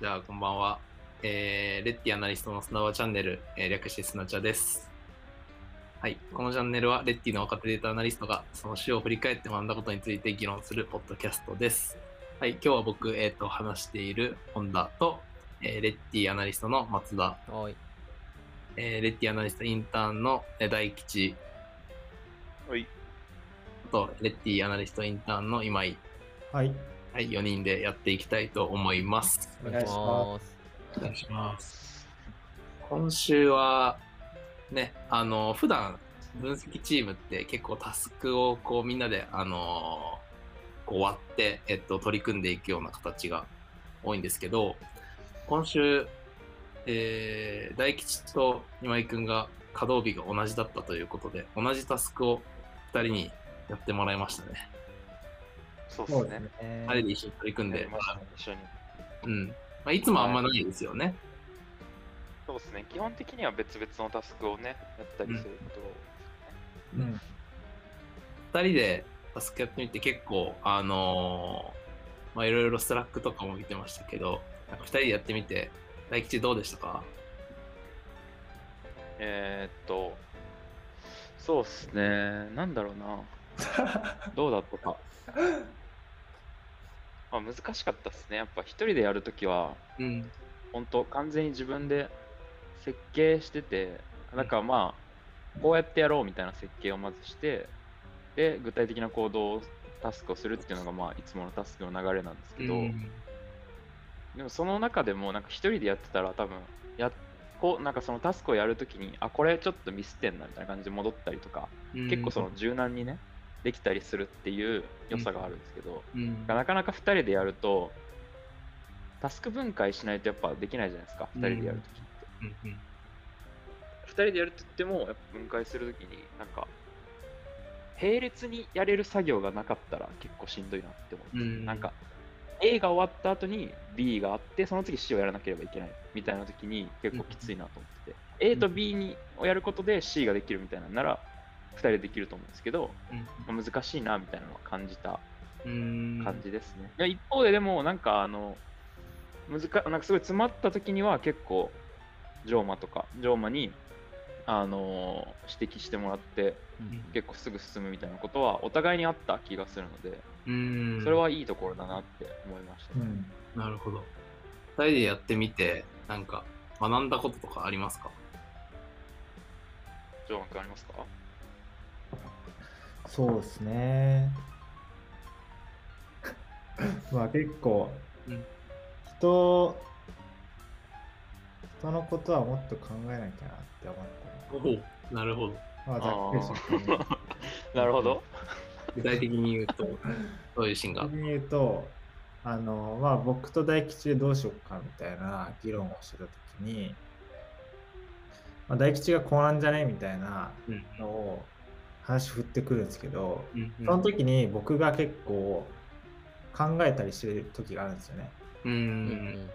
じゃあ、こんばんは。えー、レッティアナリストの砂場チャンネル、えー略して砂茶です。はい。このチャンネルは、レッティの若手データアナリストが、その週を振り返って学んだことについて議論するポッドキャストです。はい。今日は僕、えっ、と、話している本田と、えーレッティアナリストの松田、はい。えーレッティアナリストインターンのえー大吉、はい。あと、レッティアナリストインターンの今井、はい。はい、4人でやっていきたいと思います。お願いします。お願いします。今週は、ね、あの、普段分析チームって結構タスクをこうみんなで、あのこう割って、えっと、取り組んでいくような形が多いんですけど、今週、えー大吉と今井くんが稼働日が同じだったということで、同じタスクを2人にやってもらいましたね。そうですね。え2人で一緒に取り組んで一緒に。うん。まあ、いつもあんまないですよね。そうですね。基本的には別々のタスクをね、やったりすることが多いですよね。うん。2人でタスクやってみて結構あのーまあいろいろ Slack とかも見てましたけどなんか2人でやってみて大吉どうでしたか？えー、っと、そうですね。なんだろうな。どうだったか。まあ、難しかったですね。やっぱ一人でやるときは、うん。本当完全に自分で設計してて、なんかまあ、こうやってやろうみたいな設計をまずして、で、具体的な行動を、タスクをするっていうのが、まあ、いつものタスクの流れなんですけど、うん。でもその中でもなんか一人でやってたら多分やこうなんかそのタスクをやるときにあこれちょっとミスってんなみたいな感じで戻ったりとか、結構その柔軟にねできたりするっていう良さがあるんですけど、うん。なかなか2人でやるとタスク分解しないとやっぱできないじゃないですか2人でやるときって、うん。うん2人でやると言ってもやっぱ分解するときになんか並列にやれる作業がなかったら結構しんどいなって思って、うん。なんか A が終わった後に B があってその次 C をやらなければいけないみたいな時に結構きついなと思ってて、A と B にをやることで C ができるみたいなのなら2人でできると思うんですけど、まあ難しいなみたいなのは感じたうん。感じですね。いや一方ででもなんかあの難なんかすごい詰まった時には結構ジョーマとかジョーマにあの指摘してもらって結構すぐ進むみたいなことはお互いにあった気がするのでうん。それはいいところだなって思いました、ね。うん。なるほど。2人でやってみてなんか学んだこととかありますか？ジョーマ君ありますか？そうですね。まあ結構、うん人、人のことはもっと考えなきゃなって思ったね。おなるほどまあざっくりしたね なるほど。具体的に言うと どういうシーンが？逆に言うと、あの、まあ僕と大吉でどうしようかみたいな議論をしてたときに、まあ、大吉がこうなんじゃねみたいなうんのを話振ってくるんですけど、うんその時に僕が結構考えたりしてる時があるんですよね。うんううんん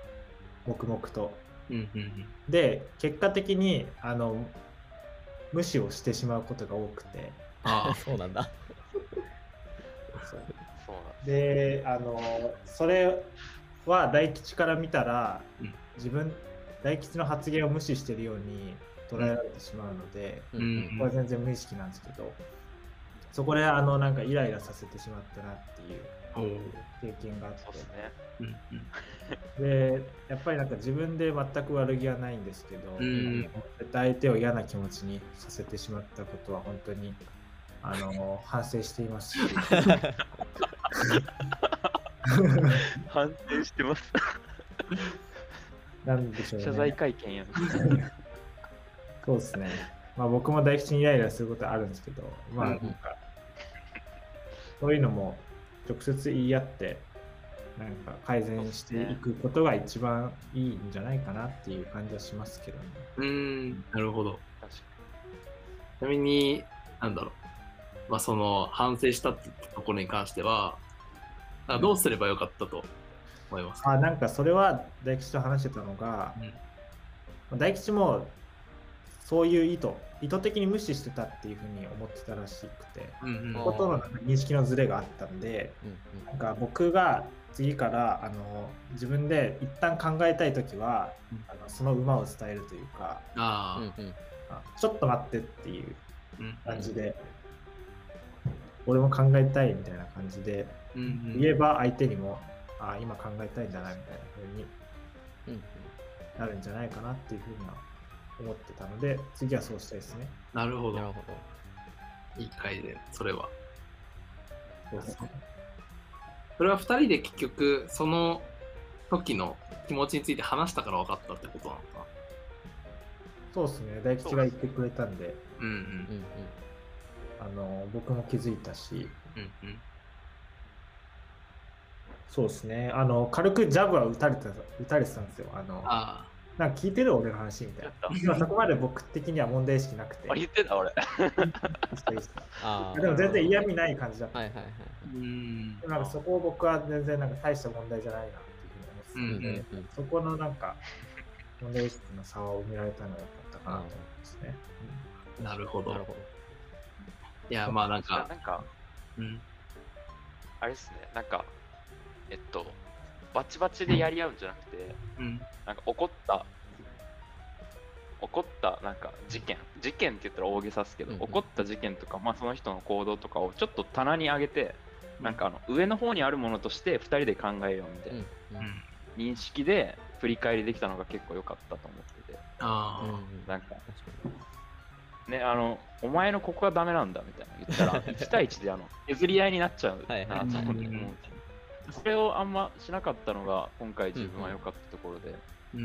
黙々と。うんうんで、結果的に、あの、無視をしてしまうことが多くて。ああ そうなんだ。そうで、あの、それは大吉から見たら、うん自分、大吉の発言を無視してるように捉えられてしまうので、ううんこれは全然無意識なんですけど、そこで、あの、なんかイライラさせてしまったなっていう経験があってそう。ですね。うんうんでやっぱりなんか自分で全く悪気はないんですけど、ん絶対相手を嫌な気持ちにさせてしまったことは本当にあの 反省していますし反省してます。なんでしょうね謝罪会見やん。そうですね。まあ僕も大吉にイライラすることはあるんですけどまあうなん。んかそういうのも直接言い合ってなんか改善していくことが一番いいんじゃないかなっていう感じはしますけどね。うん。なるほど。確かちなみに、なんだろう、まあ、その反省したってところに関しては、あどうすればよかったと思いますか、あなんかそれは大吉と話してたのが、大吉もそういう意図意図的に無視してたっていうふうに思ってたらしくてうんうん。あことの認識のズレがあったんでうんなんか僕が次からあの自分で一旦考えたい時は、うん。あのその馬を伝えるというかああ、うんうん。あちょっと待ってっていううん感じで、俺も考えたいみたいな感じでうんうん。言えば相手にも、あ今考えたいんだなみたいな風にうんうん。なるんじゃないかなっていうふうには思ってたので次はそうしたいですね。なるほど。なるほど。いい回で、それは。そうですねそれは2人で結局、その時の気持ちについて話したから分かったってことなのかそうですね大吉が言ってくれたんでな。うんうんうんうん。あの僕も気づいたしうんうん。そうですねあの軽くジャブは打たれてた打たれてたんですよあのあなんか聞いてる俺の話みたいな今そこまで僕的には問題意識なくてあ、言ってた俺。ああ。でも全然嫌味ない感じだった、はいはいはい。あ。うんでもなんかそこを僕は全然なんか大した問題じゃないなっていうふうに思ってそこのなんか問題意識の差を埋められたのが良かったかなと思いますね。なるほど。なるほど。いや、まあなんか、なんか、うん。あれですね、なんか、えっと、バチバチでやり合うんじゃなくて、うん。なんか起こった、起こったなんか事件、事件って言ったら大げさですけど、うんうん起こった事件とか、まあ、その人の行動とかをちょっと棚に上げて、なんかあの上の方にあるものとして2人で考えようみたいなうんうん。認識で振り返りできたのが結構良かったと思ってて、ああ。うんうん。なんか確かね、あの、お前のここがダメなんだみたいな言ったら、1対1であの削り合いになっちゃうはいはいなと思ってうん思うんですよそれをあんましなかったのが今回自分は良かったところで、うんう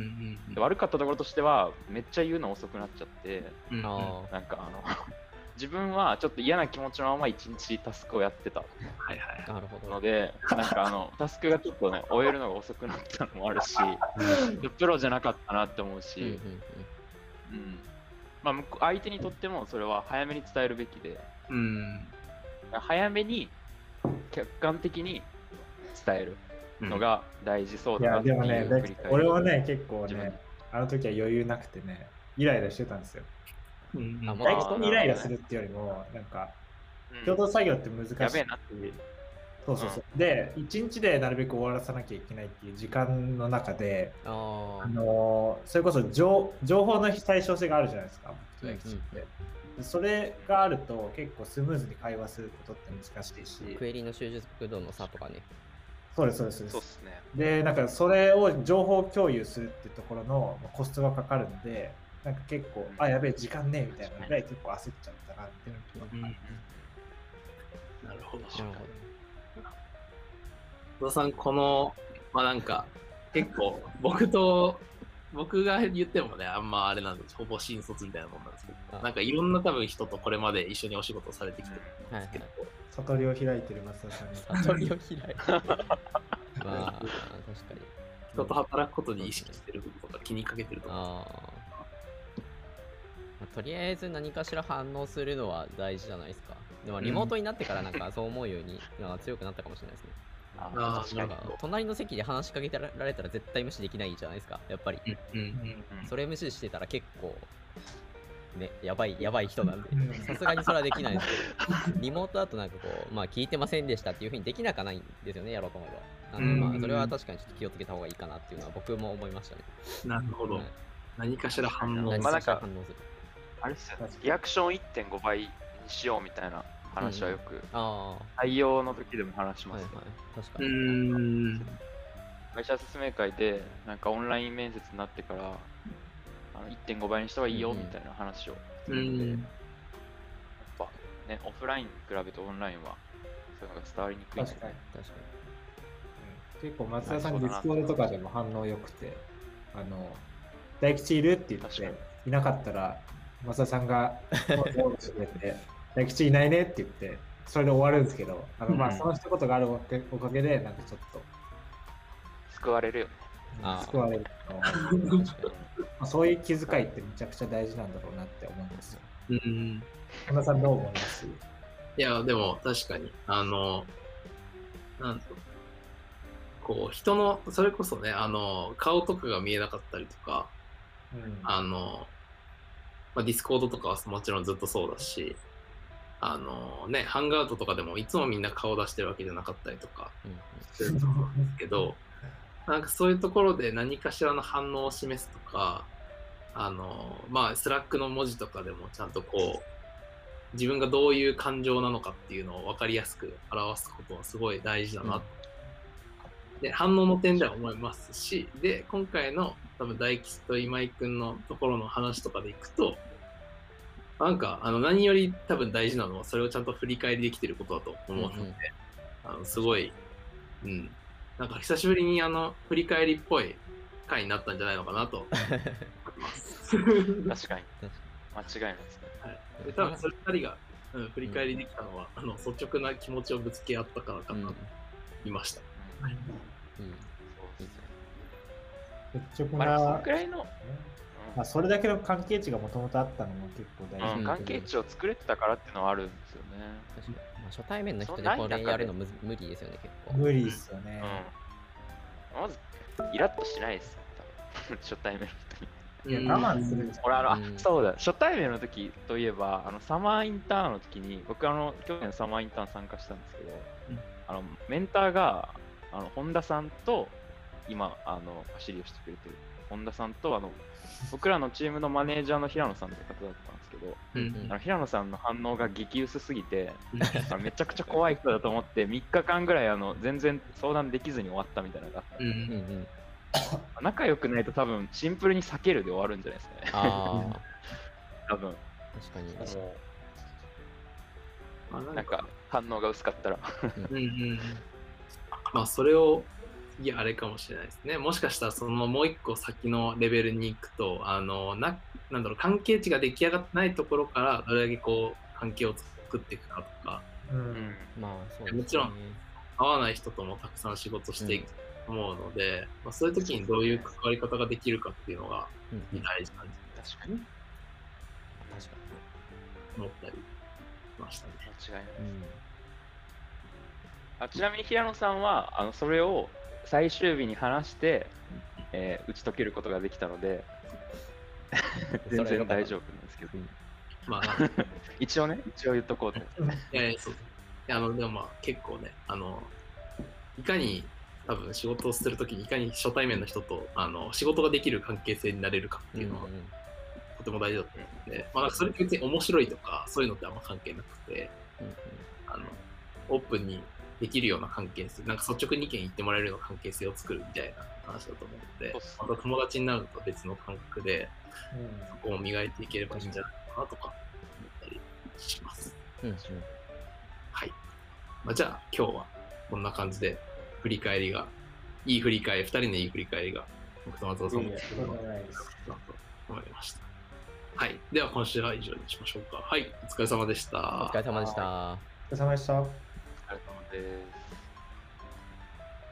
んで悪かったところとしてはめっちゃ言うの遅くなっちゃってうん。なんかあの 自分はちょっと嫌な気持ちのまま一日タスクをやってたはいはいあ。なるほど。のでなんかあの タスクがちょっとね終えるのが遅くなったのもあるし プロじゃなかったなって思ううんうんし、うんまあ向こう、相手にとってもそれは早めに伝えるべきでうん。早めに客観的に伝えるうんのが大事そういや、だなっていうでもね、振り返り俺はね、結構ね、あの時は余裕なくてね、イライラしてたんですよ。うんあもう大吉にイライラするっていうよりも、なんか、うん共同作業って難しいし。やべえなそうそうそう。で、一日でなるべく終わらさなきゃいけないっていう時間の中で、ああのーそれこそ情情報の非対称性があるじゃないですか、僕と大吉って。でそれがあると結構スムーズに会話することって難しいしあ。、クエリの習熟度の差とかね。そうです、そうです。そうです。ね。で、なんかそれを情報共有するっていうところのまあコストがかかるんで、なんか結構、あ、やべえ、時間ねえみたいなので、結構焦っちゃったなっていうのがうんなるほど。なるほ野田さん、この、まあなんか、結構、僕と、僕が言ってもね、あんまあれなんですほぼ新卒みたいなもんなんですけど、あなんかいろんな多分人とこれまで一緒にお仕事されてきてるど。はいはいんですけど、。悟りを開いてる松田さんに。悟りを開いた。まあ、確かに。人と働くことに意識してることとか気にかけてるとか。ああ。まあとりあえず何かしら反応するのは大事じゃないですか。でもリモートになってからなんかそう思うようになんか強くなったかもしれないですね。ああー確かになんか隣の席で話しかけてられたら絶対無視できないじゃないですか、やっぱり。うんうんうんそれ無視してたら結構、ね、やばい、やばい人なんでうん、さすがにそれはできないんですけど、リモートだとなんかこう、まあ聞いてませんでしたっていうふうにできなかないんですよね、やろうと思えば。なんでまうんあそれは確かにちょっと気をつけた方がいいかなっていうのは僕も思いましたね。なるほどはい。何かしら反応何まあかしら反応する。あれっすよねリアクション1.5倍にしようみたいな話はよく。あ採用の時でも話しあ、ますね、はいはい。確かうに。会社説明会でなんかオンライン面接になってからあの1.5倍にした方がいいようんうん。みたいな話をすうるので、やっん。ぱねオフラインに比べてオンラインはそういうのが伝わりにくいので確かに。確か結構松田さん、 Discord とかでも反応良くて、あの、大吉いる？って言っ確かに。て、いなかったら、松田さんが、てくれて、大吉いないねって言って、それで終わるんですけど、あのまあ、うん。その一言があるおかげおかげで、なんかちょっと、救われるよね。救われる。まあそういう気遣いってめちゃくちゃ大事なんだろうなって思うんですよ。うん。本田さんどう思います？いや、でも確かに、あの、なんと、こう、人の、それこそね、あの、顔とかが見えなかったりとか、うん。あの、まあ、 Discord とかはもちろんずっとそうだし、あのね、 Hangouts とかでもいつもみんな顔出してるわけじゃなかったりとかうんすると思うんですけど、なんかそういうところで何かしらの反応を示すとか、あのまあ、 Slack の文字とかでもちゃんとこう、自分がどういう感情なのかっていうのを分かりやすく表すことはすごい大事だな、うん。で反応の点では思いますしで今回の多分大吉と今井君のところの話とかでいくとなんかあの何より多分大事なのはそれをちゃんと振り返りできてることだと思うので、うんうん。あのすごい、うん、なんか久しぶりにあの振り返りっぽい回になったんじゃないのかなと。思います。確かに。間違いないですね。はい、で多分それ2人が、うん、振り返りできたのは、あの率直な気持ちをぶつけ合ったからかにうんなと言いました。うん。い。いそういいですね。率直まあ、そのなく、らいの、まあ、それだけの関係値がもともとあったのも結構大うん。事だけど関係値を作れてたからっていうのはあるんですよね。確かに、まあ、初対面の人でこれやるの無理ですよね結構。無理ですよね。うん。まず、イラッとしないですよ、多分。初対面の人に。いやうん。我慢するんじゃん。俺あの、あうん。そうだ、初対面の時といえば、あのサマーインターンの時に、僕あの、去年サマーインターン参加したんですけど、うん。あのメンターが、あの本田さんと、今、あの走りをしてくれてる本田さんと、あの僕らのチームのマネージャーの平野さんって方だったんですけど、うんうん。あの平野さんの反応が激薄すぎて、うん。あのめちゃくちゃ怖い人だと思って、3日間ぐらいあの全然相談できずに終わったみたいなのがあったうんうんうん仲良くないと多分シンプルに避けるで終わるんじゃないですかね。あ 多分。あ確かに。あなかうなんんか反応が薄かったら。うんうん。まあそれをいやあれかもしれないですね。もしかしたらそのもう一個先のレベルに行くとあのななんだろう関係値が出来上がってないところからどれだけこう関係を作っていくかとか。ううん。んまあそうですね。もちろん合わない人ともたくさん仕事していくと思うので、まあ、そういう時にどういう関わり方ができるかっていうのがうんうん。大事なんじ確かに。ゃないかなと思ったりしましたね。間違いない。うん。あちなみに平野さんはあのそれを最終日に話して、えー打ち解けることができたので、全然大丈夫なんですけど、まあ 一応ね、一応言っとこうと。いやいや、そう。いや、あの、でもまあ、結構ね、あの、いかに、多分仕事をするときにいかに初対面の人とあの仕事ができる関係性になれるかっていうのはうんとても大事だと思うので、まあ、それって別に面白いとかそういうのってあんま関係なくてうん。あのオープンにできるような関係性なんか率直に意見言ってもらえるような関係性を作るみたいな話だと思うのでまた友達になると別の感覚でうんそこを磨いていければいいんじゃないかなとか思ったりします。はい。まあ、じゃあ今日はこんな感じで振り返りが、いい振り返り、2人のいい振り返りが僕と松尾さんもいやいやとんでもなと思いました。はい。では今週は以上にしましょうか。はい。お疲れ様でした。お疲れ様でした。お疲れ様でした。对